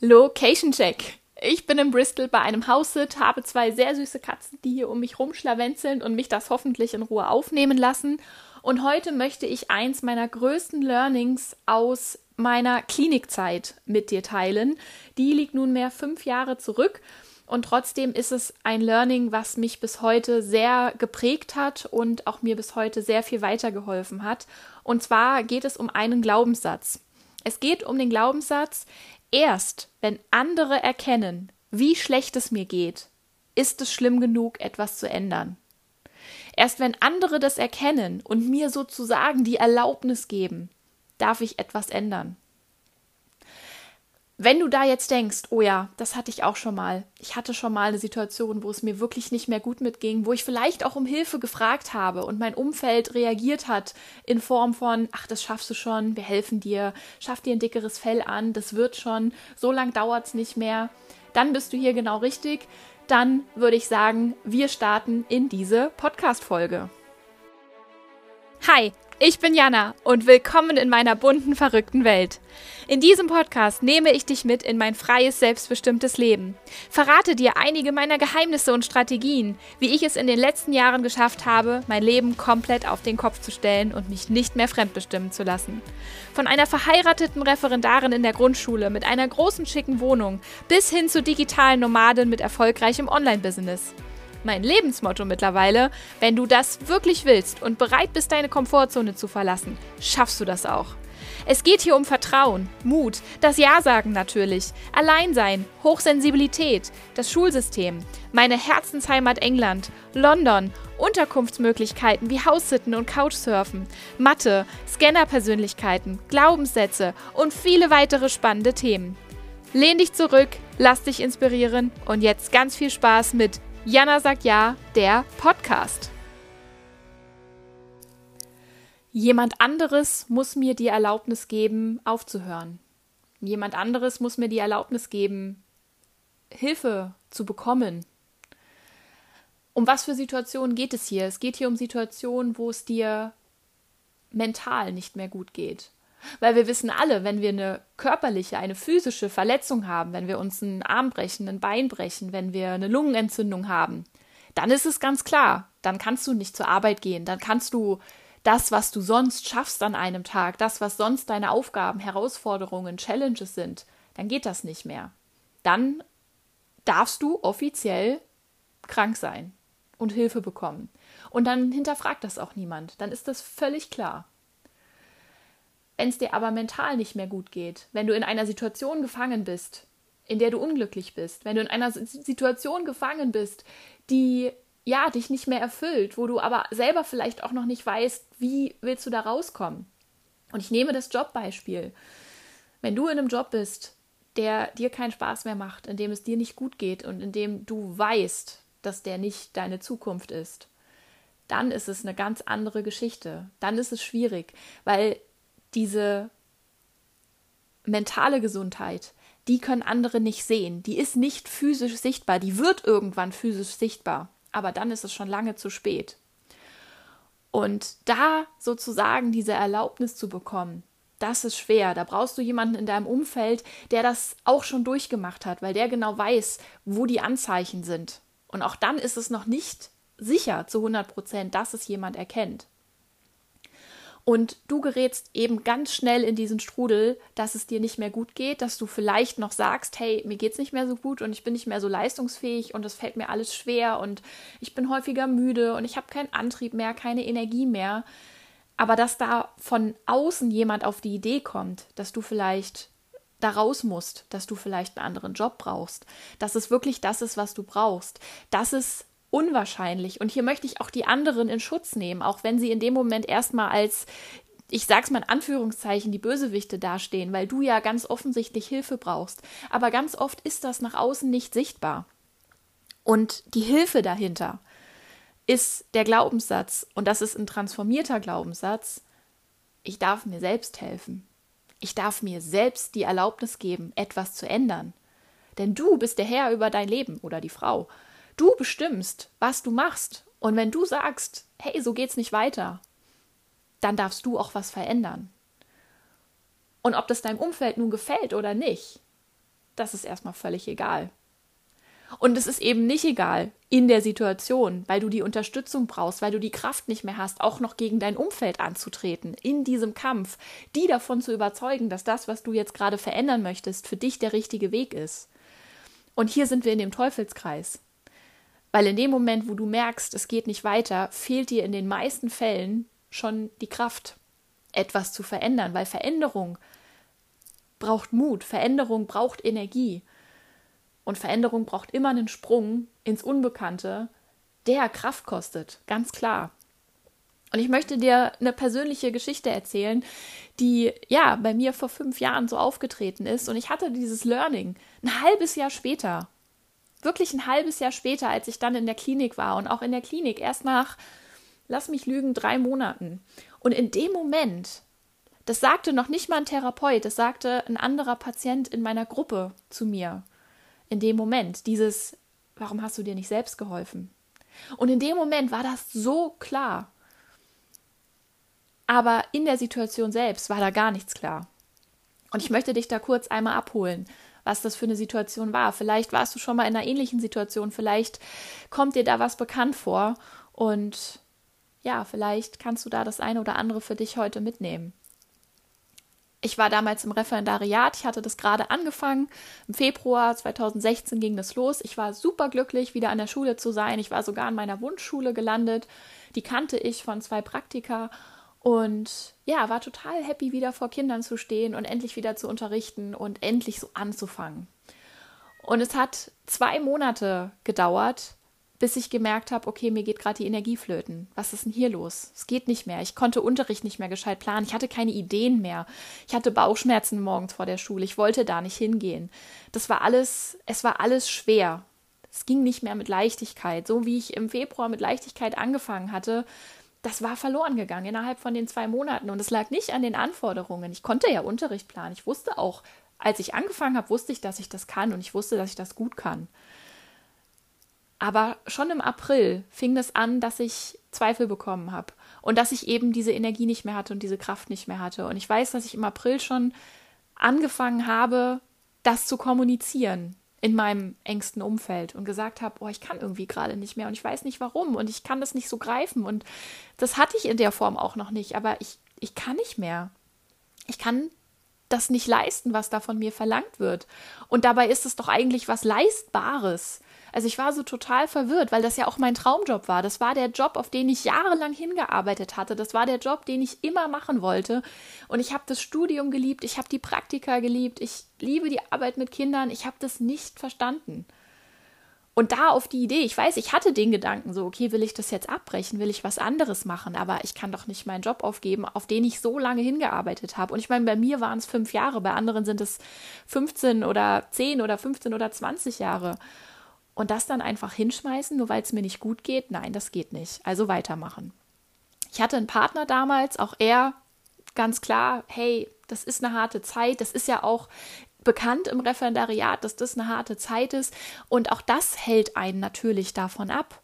Location Check. Ich bin in Bristol bei einem House-Sit, habe zwei sehr süße Katzen, die hier um mich rumschlawenzeln und mich das hoffentlich in Ruhe aufnehmen lassen. Und heute möchte ich eins meiner größten Learnings aus meiner Klinikzeit mit dir teilen. Die liegt nunmehr fünf Jahre zurück und trotzdem ist es ein Learning, was mich bis heute sehr geprägt hat und auch mir bis heute sehr viel weitergeholfen hat. Und zwar geht es um einen Glaubenssatz. Es geht um den Glaubenssatz, Erst wenn andere erkennen, wie schlecht es mir geht, ist es schlimm genug, etwas zu ändern. Erst wenn andere das erkennen und mir sozusagen die Erlaubnis geben, darf ich etwas ändern. Wenn du da jetzt denkst, oh ja, das hatte ich auch schon mal. Ich hatte schon mal eine Situation, wo es mir wirklich nicht mehr gut mitging, wo ich vielleicht auch um Hilfe gefragt habe und mein Umfeld reagiert hat in Form von, ach, das schaffst du schon, wir helfen dir, schaff dir ein dickeres Fell an, das wird schon, so lang dauert es nicht mehr. Dann bist du hier genau richtig. Dann würde ich sagen, wir starten in diese Podcast-Folge. Hi, ich bin Jana und willkommen in meiner bunten, verrückten Welt. In diesem Podcast nehme ich dich mit in mein freies, selbstbestimmtes Leben. Verrate dir einige meiner Geheimnisse und Strategien, wie ich es in den letzten Jahren geschafft habe, mein Leben komplett auf den Kopf zu stellen und mich nicht mehr fremdbestimmen zu lassen. Von einer verheirateten Referendarin in der Grundschule mit einer großen, schicken Wohnung bis hin zu digitalen Nomaden mit erfolgreichem Online-Business mein Lebensmotto mittlerweile. Wenn du das wirklich willst und bereit bist, deine Komfortzone zu verlassen, schaffst du das auch. Es geht hier um Vertrauen, Mut, das Ja sagen natürlich, Alleinsein, Hochsensibilität, das Schulsystem, meine Herzensheimat England, London, Unterkunftsmöglichkeiten wie Haussitten und Couchsurfen, Mathe, Scannerpersönlichkeiten, Glaubenssätze und viele weitere spannende Themen. Lehn dich zurück, lass dich inspirieren und jetzt ganz viel Spaß mit Jana sagt ja, der Podcast. Jemand anderes muss mir die Erlaubnis geben, aufzuhören. Jemand anderes muss mir die Erlaubnis geben, Hilfe zu bekommen. Um was für Situationen geht es hier? Es geht hier um Situationen, wo es dir mental nicht mehr gut geht. Weil wir wissen alle, wenn wir eine körperliche, eine physische Verletzung haben, wenn wir uns einen Arm brechen, ein Bein brechen, wenn wir eine Lungenentzündung haben, dann ist es ganz klar, dann kannst du nicht zur Arbeit gehen, dann kannst du das, was du sonst schaffst an einem Tag, das, was sonst deine Aufgaben, Herausforderungen, Challenges sind, dann geht das nicht mehr. Dann darfst du offiziell krank sein und Hilfe bekommen. Und dann hinterfragt das auch niemand. Dann ist das völlig klar. Wenn es dir aber mental nicht mehr gut geht, wenn du in einer Situation gefangen bist, in der du unglücklich bist, wenn du in einer Situation gefangen bist, die ja dich nicht mehr erfüllt, wo du aber selber vielleicht auch noch nicht weißt, wie willst du da rauskommen. Und ich nehme das Jobbeispiel. Wenn du in einem Job bist, der dir keinen Spaß mehr macht, in dem es dir nicht gut geht und in dem du weißt, dass der nicht deine Zukunft ist, dann ist es eine ganz andere Geschichte. Dann ist es schwierig, weil diese mentale Gesundheit, die können andere nicht sehen. Die ist nicht physisch sichtbar. Die wird irgendwann physisch sichtbar. Aber dann ist es schon lange zu spät. Und da sozusagen diese Erlaubnis zu bekommen, das ist schwer. Da brauchst du jemanden in deinem Umfeld, der das auch schon durchgemacht hat, weil der genau weiß, wo die Anzeichen sind. Und auch dann ist es noch nicht sicher zu 100 Prozent, dass es jemand erkennt. Und du gerätst eben ganz schnell in diesen Strudel, dass es dir nicht mehr gut geht, dass du vielleicht noch sagst, hey, mir geht's nicht mehr so gut und ich bin nicht mehr so leistungsfähig und es fällt mir alles schwer und ich bin häufiger müde und ich habe keinen Antrieb mehr, keine Energie mehr. Aber dass da von außen jemand auf die Idee kommt, dass du vielleicht da raus musst, dass du vielleicht einen anderen Job brauchst, dass es wirklich das ist, was du brauchst, das ist unwahrscheinlich. Und hier möchte ich auch die anderen in Schutz nehmen, auch wenn sie in dem Moment erstmal als ich sag's mal in Anführungszeichen, die Bösewichte dastehen, weil du ja ganz offensichtlich Hilfe brauchst. Aber ganz oft ist das nach außen nicht sichtbar. Und die Hilfe dahinter ist der Glaubenssatz, und das ist ein transformierter Glaubenssatz, ich darf mir selbst helfen. Ich darf mir selbst die Erlaubnis geben, etwas zu ändern. Denn du bist der Herr über dein Leben oder die Frau. Du bestimmst, was du machst. Und wenn du sagst, hey, so geht's nicht weiter, dann darfst du auch was verändern. Und ob das deinem Umfeld nun gefällt oder nicht, das ist erstmal völlig egal. Und es ist eben nicht egal in der Situation, weil du die Unterstützung brauchst, weil du die Kraft nicht mehr hast, auch noch gegen dein Umfeld anzutreten, in diesem Kampf, die davon zu überzeugen, dass das, was du jetzt gerade verändern möchtest, für dich der richtige Weg ist. Und hier sind wir in dem Teufelskreis. Weil in dem Moment, wo du merkst, es geht nicht weiter, fehlt dir in den meisten Fällen schon die Kraft, etwas zu verändern, weil Veränderung braucht Mut, Veränderung braucht Energie. Und Veränderung braucht immer einen Sprung ins Unbekannte, der Kraft kostet, ganz klar. Und ich möchte dir eine persönliche Geschichte erzählen, die ja bei mir vor fünf Jahren so aufgetreten ist. Und ich hatte dieses Learning ein halbes Jahr später. Wirklich ein halbes Jahr später, als ich dann in der Klinik war. Und auch in der Klinik erst nach, lass mich lügen, drei Monaten. Und in dem Moment, das sagte noch nicht mal ein Therapeut, das sagte ein anderer Patient in meiner Gruppe zu mir in dem Moment, dieses, warum hast du dir nicht selbst geholfen? Und in dem Moment war das so klar. Aber in der Situation selbst war da gar nichts klar. Und ich möchte dich da kurz einmal abholen, was das für eine Situation war. Vielleicht warst du schon mal in einer ähnlichen Situation, vielleicht kommt dir da was bekannt vor und ja, vielleicht kannst du da das eine oder andere für dich heute mitnehmen ich war damals im Referendariat, ich hatte das gerade angefangen. Im Februar 2016 ging das los. Ich war super glücklich, wieder an der Schule zu sein. Ich war sogar an meiner Wunschschule gelandet. Die kannte ich von zwei Praktika. Und ja, war total happy, wieder vor Kindern zu stehen und endlich wieder zu unterrichten und endlich so anzufangen. Und es hat zwei Monate gedauert, bis ich gemerkt habe, okay, mir geht gerade die Energie flöten. Was ist denn hier los? Es geht nicht mehr. Ich konnte Unterricht nicht mehr gescheit planen. Ich hatte keine Ideen mehr. Ich hatte Bauchschmerzen morgens vor der Schule. Ich wollte da nicht hingehen. Das war alles, es war alles schwer. Es ging nicht mehr mit Leichtigkeit. So wie ich im Februar mit Leichtigkeit angefangen hatte, das war verloren gegangen innerhalb von den zwei Monaten. Und es lag nicht an den Anforderungen. Ich konnte ja Unterricht planen. Ich wusste auch, als ich angefangen habe, wusste ich, dass ich das kann und ich wusste, dass ich das gut kann. Aber schon im April fing das an, dass ich Zweifel bekommen habe und dass ich eben diese Energie nicht mehr hatte und diese Kraft nicht mehr hatte. Und ich weiß, dass ich im April schon angefangen habe, das zu kommunizieren in meinem engsten Umfeld und gesagt habe, oh, ich kann irgendwie gerade nicht mehr und ich weiß nicht warum und ich kann das nicht so greifen und das hatte ich in der Form auch noch nicht, aber ich, ich kann nicht mehr. Ich kann das nicht leisten, was da von mir verlangt wird. Und dabei ist es doch eigentlich was Leistbares. Also ich war so total verwirrt, weil das ja auch mein Traumjob war. Das war der Job, auf den ich jahrelang hingearbeitet hatte. Das war der Job, den ich immer machen wollte. Und ich habe das Studium geliebt, ich habe die Praktika geliebt, ich liebe die Arbeit mit Kindern. Ich habe das nicht verstanden. Und da auf die Idee, ich weiß, ich hatte den Gedanken so, okay, will ich das jetzt abbrechen, will ich was anderes machen, aber ich kann doch nicht meinen Job aufgeben, auf den ich so lange hingearbeitet habe. Und ich meine, bei mir waren es fünf Jahre, bei anderen sind es 15 oder 10 oder 15 oder 20 Jahre. Und das dann einfach hinschmeißen, nur weil es mir nicht gut geht? Nein, das geht nicht. Also weitermachen. Ich hatte einen Partner damals, auch er ganz klar, hey, das ist eine harte Zeit. Das ist ja auch bekannt im Referendariat, dass das eine harte Zeit ist. Und auch das hält einen natürlich davon ab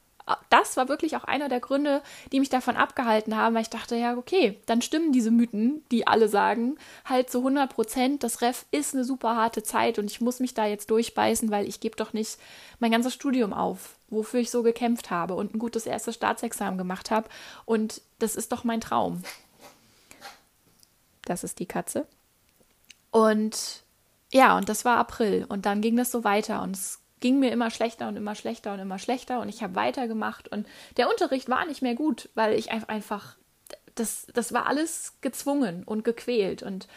das war wirklich auch einer der Gründe, die mich davon abgehalten haben, weil ich dachte, ja, okay, dann stimmen diese Mythen, die alle sagen, halt zu 100 Prozent, das Ref ist eine super harte Zeit und ich muss mich da jetzt durchbeißen, weil ich gebe doch nicht mein ganzes Studium auf, wofür ich so gekämpft habe und ein gutes erstes Staatsexamen gemacht habe und das ist doch mein Traum. Das ist die Katze. Und ja, und das war April und dann ging das so weiter und es ging mir immer schlechter und immer schlechter und immer schlechter und ich habe weitergemacht und der Unterricht war nicht mehr gut, weil ich einfach, das, das war alles gezwungen und gequält und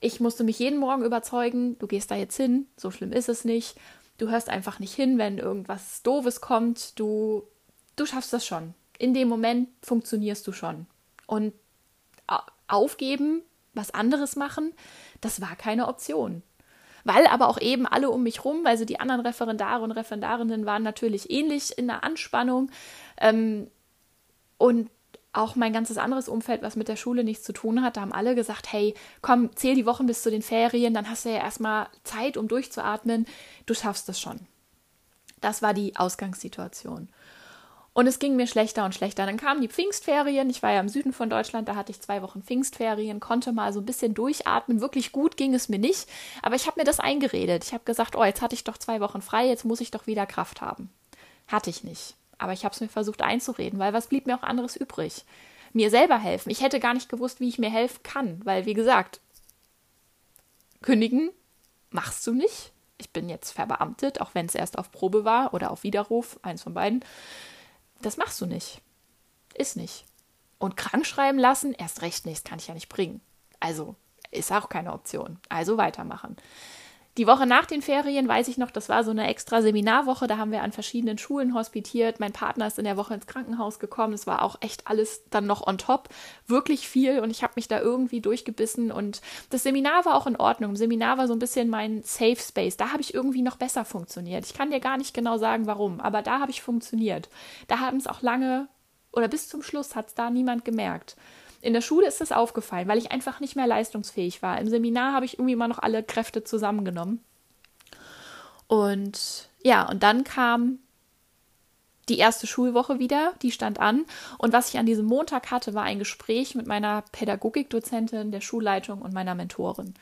ich musste mich jeden Morgen überzeugen, du gehst da jetzt hin, so schlimm ist es nicht, du hörst einfach nicht hin, wenn irgendwas Doofes kommt, du, du schaffst das schon. In dem Moment funktionierst du schon. Und aufgeben, was anderes machen, das war keine Option weil aber auch eben alle um mich rum, also die anderen Referendare und Referendarinnen waren natürlich ähnlich in der Anspannung ähm, und auch mein ganzes anderes Umfeld, was mit der Schule nichts zu tun hat, da haben alle gesagt, hey, komm, zähl die Wochen bis zu den Ferien, dann hast du ja erstmal Zeit, um durchzuatmen, du schaffst das schon. Das war die Ausgangssituation. Und es ging mir schlechter und schlechter. Dann kamen die Pfingstferien. Ich war ja im Süden von Deutschland, da hatte ich zwei Wochen Pfingstferien, konnte mal so ein bisschen durchatmen. Wirklich gut ging es mir nicht. Aber ich habe mir das eingeredet. Ich habe gesagt, oh, jetzt hatte ich doch zwei Wochen frei, jetzt muss ich doch wieder Kraft haben. Hatte ich nicht. Aber ich habe es mir versucht einzureden, weil was blieb mir auch anderes übrig? Mir selber helfen. Ich hätte gar nicht gewusst, wie ich mir helfen kann, weil, wie gesagt, kündigen machst du nicht. Ich bin jetzt verbeamtet, auch wenn es erst auf Probe war oder auf Widerruf, eins von beiden. Das machst du nicht. Ist nicht. Und krank schreiben lassen, erst recht nicht, das kann ich ja nicht bringen. Also ist auch keine Option. Also weitermachen. Die Woche nach den Ferien weiß ich noch, das war so eine extra Seminarwoche, da haben wir an verschiedenen Schulen hospitiert. Mein Partner ist in der Woche ins Krankenhaus gekommen. Es war auch echt alles dann noch on top. Wirklich viel und ich habe mich da irgendwie durchgebissen und das Seminar war auch in Ordnung. Im Seminar war so ein bisschen mein Safe Space. Da habe ich irgendwie noch besser funktioniert. Ich kann dir gar nicht genau sagen, warum, aber da habe ich funktioniert. Da haben es auch lange oder bis zum Schluss hat es da niemand gemerkt. In der Schule ist das aufgefallen, weil ich einfach nicht mehr leistungsfähig war. Im Seminar habe ich irgendwie immer noch alle Kräfte zusammengenommen. Und ja, und dann kam die erste Schulwoche wieder, die stand an. Und was ich an diesem Montag hatte, war ein Gespräch mit meiner Pädagogikdozentin, der Schulleitung und meiner Mentorin.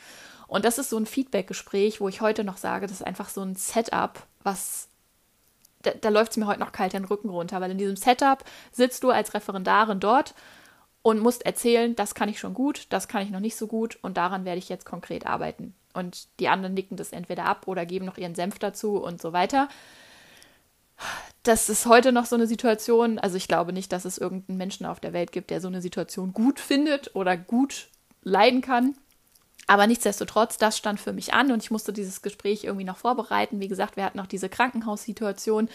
Und das ist so ein Feedback-Gespräch, wo ich heute noch sage, das ist einfach so ein Setup, was da, da läuft es mir heute noch kalt den Rücken runter, weil in diesem Setup sitzt du als Referendarin dort und musst erzählen, das kann ich schon gut, das kann ich noch nicht so gut und daran werde ich jetzt konkret arbeiten. Und die anderen nicken das entweder ab oder geben noch ihren Senf dazu und so weiter. Das ist heute noch so eine Situation, also ich glaube nicht, dass es irgendeinen Menschen auf der Welt gibt, der so eine Situation gut findet oder gut leiden kann. Aber nichtsdestotrotz, das stand für mich an und ich musste dieses Gespräch irgendwie noch vorbereiten. Wie gesagt, wir hatten noch diese Krankenhaussituation,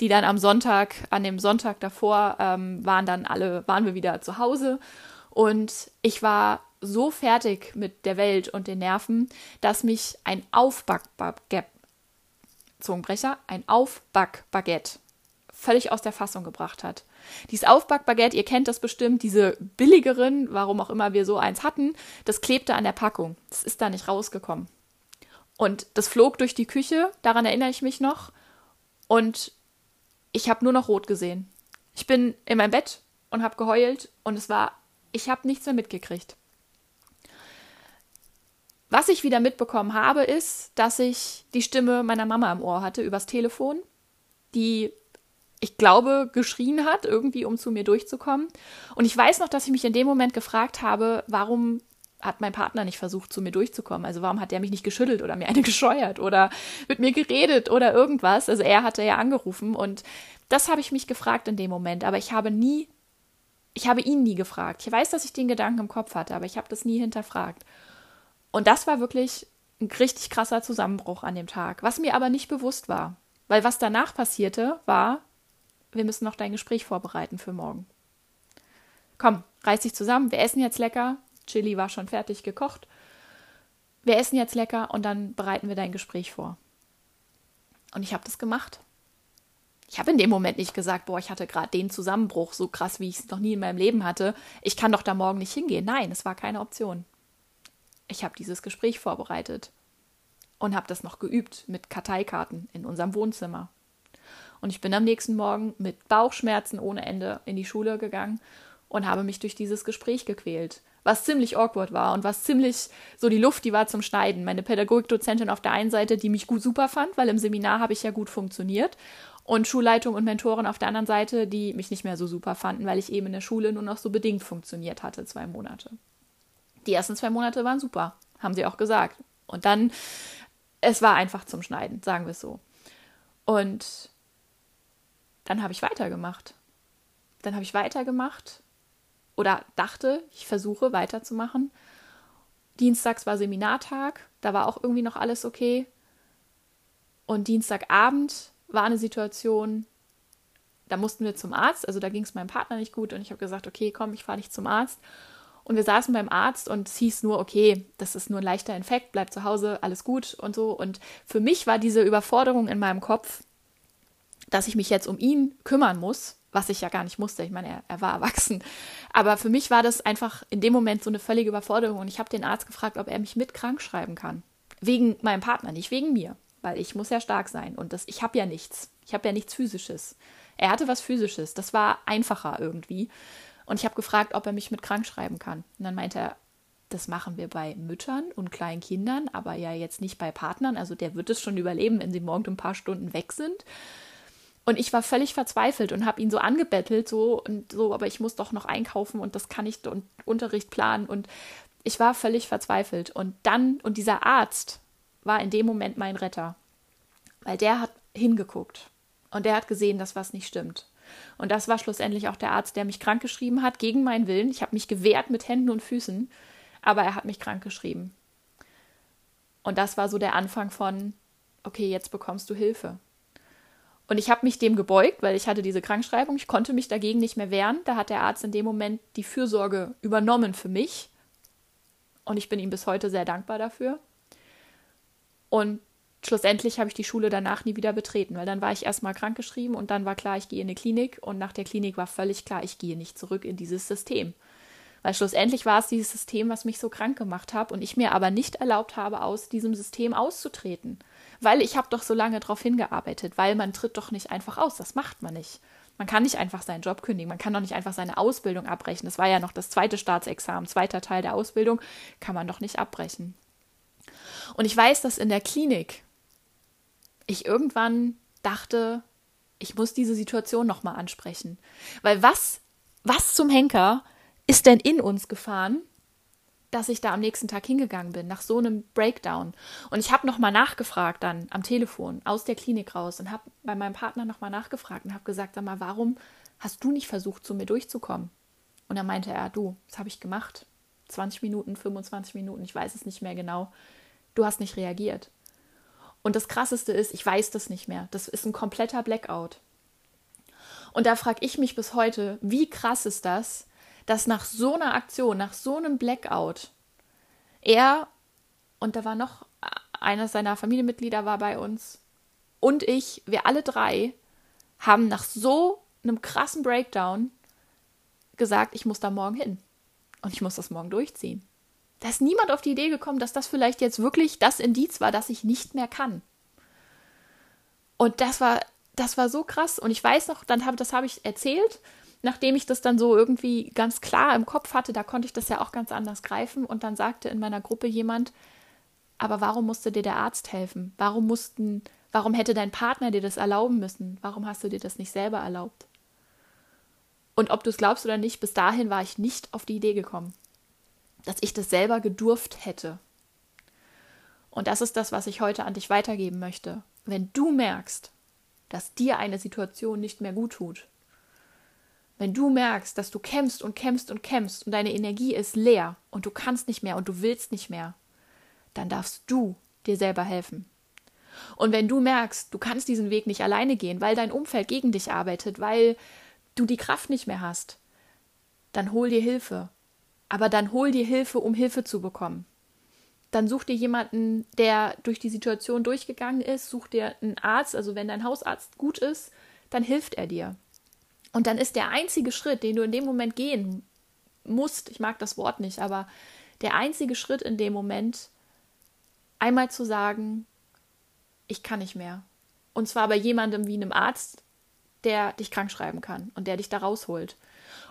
die dann am Sonntag, an dem Sonntag davor, ähm, waren dann alle, waren wir wieder zu Hause. Und ich war so fertig mit der Welt und den Nerven, dass mich ein Aufbackbaguette, Zungenbrecher, ein Aufbackbaguette völlig aus der Fassung gebracht hat. Dieses Aufbackbaguette, ihr kennt das bestimmt, diese billigeren, warum auch immer wir so eins hatten, das klebte an der Packung. Das ist da nicht rausgekommen. Und das flog durch die Küche, daran erinnere ich mich noch. Und ich habe nur noch rot gesehen. Ich bin in meinem Bett und habe geheult und es war, ich habe nichts mehr mitgekriegt. Was ich wieder mitbekommen habe, ist, dass ich die Stimme meiner Mama im Ohr hatte übers Telefon, die ich glaube, geschrien hat, irgendwie, um zu mir durchzukommen. Und ich weiß noch, dass ich mich in dem Moment gefragt habe, warum hat mein Partner nicht versucht, zu mir durchzukommen? Also warum hat er mich nicht geschüttelt oder mir eine gescheuert oder mit mir geredet oder irgendwas? Also er hatte ja angerufen und das habe ich mich gefragt in dem Moment, aber ich habe nie, ich habe ihn nie gefragt. Ich weiß, dass ich den Gedanken im Kopf hatte, aber ich habe das nie hinterfragt. Und das war wirklich ein richtig krasser Zusammenbruch an dem Tag, was mir aber nicht bewusst war. Weil was danach passierte, war, wir müssen noch dein Gespräch vorbereiten für morgen. Komm, reiß dich zusammen, wir essen jetzt lecker. Chili war schon fertig gekocht. Wir essen jetzt lecker und dann bereiten wir dein Gespräch vor. Und ich habe das gemacht. Ich habe in dem Moment nicht gesagt, boah, ich hatte gerade den Zusammenbruch, so krass, wie ich es noch nie in meinem Leben hatte. Ich kann doch da morgen nicht hingehen. Nein, es war keine Option. Ich habe dieses Gespräch vorbereitet und habe das noch geübt mit Karteikarten in unserem Wohnzimmer. Und ich bin am nächsten Morgen mit Bauchschmerzen ohne Ende in die Schule gegangen und habe mich durch dieses Gespräch gequält. Was ziemlich awkward war und was ziemlich so die Luft, die war zum Schneiden. Meine Pädagogikdozentin auf der einen Seite, die mich gut super fand, weil im Seminar habe ich ja gut funktioniert. Und Schulleitung und Mentoren auf der anderen Seite, die mich nicht mehr so super fanden, weil ich eben in der Schule nur noch so bedingt funktioniert hatte, zwei Monate. Die ersten zwei Monate waren super, haben sie auch gesagt. Und dann, es war einfach zum Schneiden, sagen wir es so. Und dann habe ich weitergemacht. Dann habe ich weitergemacht oder dachte, ich versuche weiterzumachen. Dienstags war Seminartag, da war auch irgendwie noch alles okay. Und Dienstagabend war eine Situation, da mussten wir zum Arzt, also da ging es meinem Partner nicht gut und ich habe gesagt, okay, komm, ich fahre nicht zum Arzt. Und wir saßen beim Arzt und es hieß nur, okay, das ist nur ein leichter Infekt, bleib zu Hause, alles gut und so. Und für mich war diese Überforderung in meinem Kopf dass ich mich jetzt um ihn kümmern muss, was ich ja gar nicht musste. Ich meine, er, er, war erwachsen. Aber für mich war das einfach in dem Moment so eine völlige Überforderung. Und ich habe den Arzt gefragt, ob er mich mit krank schreiben kann. Wegen meinem Partner, nicht wegen mir. weil ich muss ja stark sein und das, ich habe ja nichts. Ich habe ja nichts Physisches. Er hatte was Physisches. Das war einfacher irgendwie. Und ich habe gefragt, ob er mich mit krank schreiben kann. Und dann meinte er, das machen wir bei Müttern und kleinen Kindern, aber ja jetzt nicht bei Partnern. Also der wird es schon überleben, wenn sie morgen ein paar Stunden weg sind. Und ich war völlig verzweifelt und habe ihn so angebettelt, so und so, aber ich muss doch noch einkaufen und das kann ich und Unterricht planen. Und ich war völlig verzweifelt. Und dann, und dieser Arzt war in dem Moment mein Retter, weil der hat hingeguckt und der hat gesehen, dass was nicht stimmt. Und das war schlussendlich auch der Arzt, der mich krankgeschrieben hat, gegen meinen Willen. Ich habe mich gewehrt mit Händen und Füßen, aber er hat mich krankgeschrieben. Und das war so der Anfang von, okay, jetzt bekommst du Hilfe. Und ich habe mich dem gebeugt, weil ich hatte diese Krankschreibung. Ich konnte mich dagegen nicht mehr wehren. Da hat der Arzt in dem Moment die Fürsorge übernommen für mich. Und ich bin ihm bis heute sehr dankbar dafür. Und schlussendlich habe ich die Schule danach nie wieder betreten, weil dann war ich erstmal krankgeschrieben und dann war klar, ich gehe in eine Klinik und nach der Klinik war völlig klar, ich gehe nicht zurück in dieses System. Weil schlussendlich war es dieses System, was mich so krank gemacht hat und ich mir aber nicht erlaubt habe, aus diesem System auszutreten. Weil ich habe doch so lange darauf hingearbeitet, weil man tritt doch nicht einfach aus, das macht man nicht. Man kann nicht einfach seinen Job kündigen, man kann doch nicht einfach seine Ausbildung abbrechen. Das war ja noch das zweite Staatsexamen, zweiter Teil der Ausbildung, kann man doch nicht abbrechen. Und ich weiß, dass in der Klinik ich irgendwann dachte, ich muss diese Situation nochmal ansprechen. Weil was, was zum Henker ist denn in uns gefahren, dass ich da am nächsten Tag hingegangen bin, nach so einem Breakdown. Und ich habe nochmal nachgefragt dann am Telefon aus der Klinik raus und habe bei meinem Partner nochmal nachgefragt und habe gesagt, sag mal, warum hast du nicht versucht, zu mir durchzukommen? Und dann meinte er, du, das habe ich gemacht. 20 Minuten, 25 Minuten, ich weiß es nicht mehr genau. Du hast nicht reagiert. Und das Krasseste ist, ich weiß das nicht mehr. Das ist ein kompletter Blackout. Und da frage ich mich bis heute, wie krass ist das, dass nach so einer Aktion, nach so einem Blackout, er und da war noch einer seiner Familienmitglieder war bei uns und ich, wir alle drei, haben nach so einem krassen Breakdown gesagt, ich muss da morgen hin und ich muss das morgen durchziehen. Da ist niemand auf die Idee gekommen, dass das vielleicht jetzt wirklich das Indiz war, dass ich nicht mehr kann. Und das war, das war so krass. Und ich weiß noch, dann habe, das habe ich erzählt, nachdem ich das dann so irgendwie ganz klar im Kopf hatte, da konnte ich das ja auch ganz anders greifen. Und dann sagte in meiner Gruppe jemand, aber warum musste dir der Arzt helfen? Warum mussten, warum hätte dein Partner dir das erlauben müssen? Warum hast du dir das nicht selber erlaubt? Und ob du es glaubst oder nicht, bis dahin war ich nicht auf die Idee gekommen dass ich das selber gedurft hätte. Und das ist das, was ich heute an dich weitergeben möchte. Wenn du merkst, dass dir eine Situation nicht mehr gut tut, wenn du merkst, dass du kämpfst und kämpfst und kämpfst und deine Energie ist leer und du kannst nicht mehr und du willst nicht mehr, dann darfst du dir selber helfen. Und wenn du merkst, du kannst diesen Weg nicht alleine gehen, weil dein Umfeld gegen dich arbeitet, weil du die Kraft nicht mehr hast, dann hol dir Hilfe. Aber dann hol dir Hilfe, um Hilfe zu bekommen. Dann such dir jemanden, der durch die Situation durchgegangen ist, such dir einen Arzt, also wenn dein Hausarzt gut ist, dann hilft er dir. Und dann ist der einzige Schritt, den du in dem Moment gehen musst, ich mag das Wort nicht, aber der einzige Schritt in dem Moment, einmal zu sagen, ich kann nicht mehr. Und zwar bei jemandem wie einem Arzt, der dich krank schreiben kann und der dich da rausholt.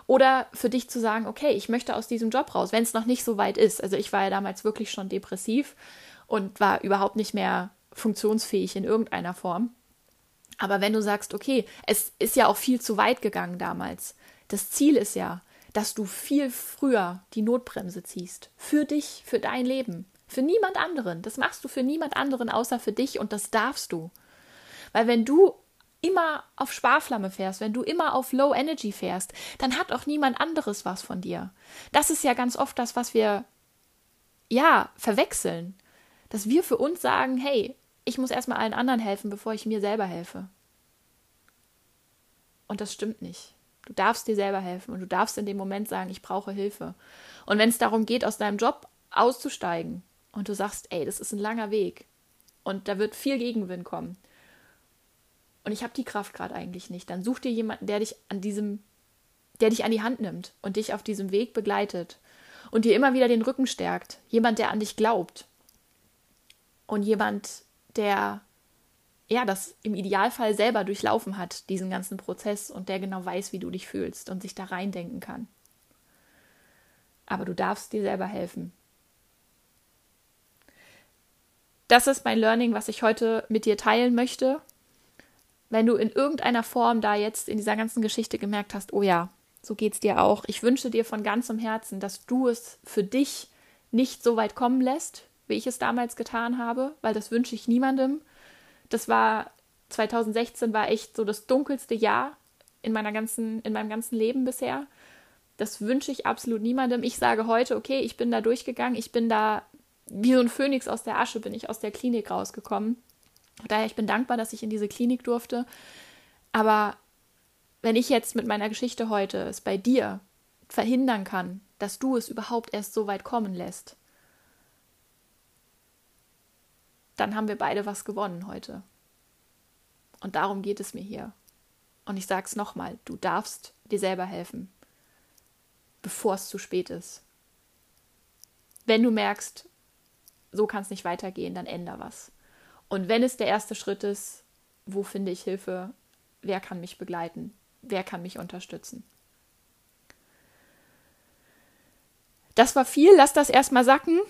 Oder für dich zu sagen, okay, ich möchte aus diesem Job raus, wenn es noch nicht so weit ist. Also ich war ja damals wirklich schon depressiv und war überhaupt nicht mehr funktionsfähig in irgendeiner Form. Aber wenn du sagst, okay, es ist ja auch viel zu weit gegangen damals. Das Ziel ist ja, dass du viel früher die Notbremse ziehst. Für dich, für dein Leben. Für niemand anderen. Das machst du für niemand anderen außer für dich und das darfst du. Weil wenn du immer auf Sparflamme fährst, wenn du immer auf Low Energy fährst, dann hat auch niemand anderes was von dir. Das ist ja ganz oft das, was wir ja verwechseln, dass wir für uns sagen, hey, ich muss erstmal allen anderen helfen, bevor ich mir selber helfe. Und das stimmt nicht. Du darfst dir selber helfen und du darfst in dem Moment sagen, ich brauche Hilfe. Und wenn es darum geht, aus deinem Job auszusteigen und du sagst, ey, das ist ein langer Weg und da wird viel Gegenwind kommen, und ich habe die Kraft gerade eigentlich nicht, dann such dir jemanden, der dich an diesem, der dich an die Hand nimmt und dich auf diesem Weg begleitet und dir immer wieder den Rücken stärkt. Jemand, der an dich glaubt. Und jemand, der ja, das im Idealfall selber durchlaufen hat, diesen ganzen Prozess und der genau weiß, wie du dich fühlst und sich da reindenken kann. Aber du darfst dir selber helfen. Das ist mein Learning, was ich heute mit dir teilen möchte. Wenn du in irgendeiner Form da jetzt in dieser ganzen Geschichte gemerkt hast, oh ja, so geht's dir auch. Ich wünsche dir von ganzem Herzen, dass du es für dich nicht so weit kommen lässt, wie ich es damals getan habe, weil das wünsche ich niemandem. Das war 2016 war echt so das dunkelste Jahr in meiner ganzen in meinem ganzen Leben bisher. Das wünsche ich absolut niemandem. Ich sage heute, okay, ich bin da durchgegangen, ich bin da wie so ein Phönix aus der Asche bin ich aus der Klinik rausgekommen. Daher ich bin dankbar, dass ich in diese Klinik durfte. Aber wenn ich jetzt mit meiner Geschichte heute es bei dir verhindern kann, dass du es überhaupt erst so weit kommen lässt, dann haben wir beide was gewonnen heute. Und darum geht es mir hier. Und ich sage es nochmal, du darfst dir selber helfen, bevor es zu spät ist. Wenn du merkst, so kann es nicht weitergehen, dann änder was. Und wenn es der erste Schritt ist, wo finde ich Hilfe, wer kann mich begleiten, wer kann mich unterstützen. Das war viel, lass das erstmal sacken.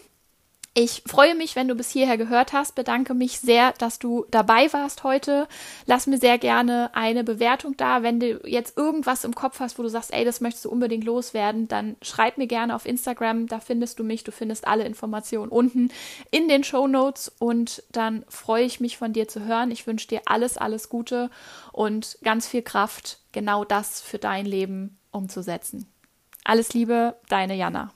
Ich freue mich, wenn du bis hierher gehört hast, bedanke mich sehr, dass du dabei warst heute. Lass mir sehr gerne eine Bewertung da. Wenn du jetzt irgendwas im Kopf hast, wo du sagst, ey, das möchtest du unbedingt loswerden, dann schreib mir gerne auf Instagram, da findest du mich, du findest alle Informationen unten in den Show Notes und dann freue ich mich von dir zu hören. Ich wünsche dir alles, alles Gute und ganz viel Kraft, genau das für dein Leben umzusetzen. Alles Liebe, deine Jana.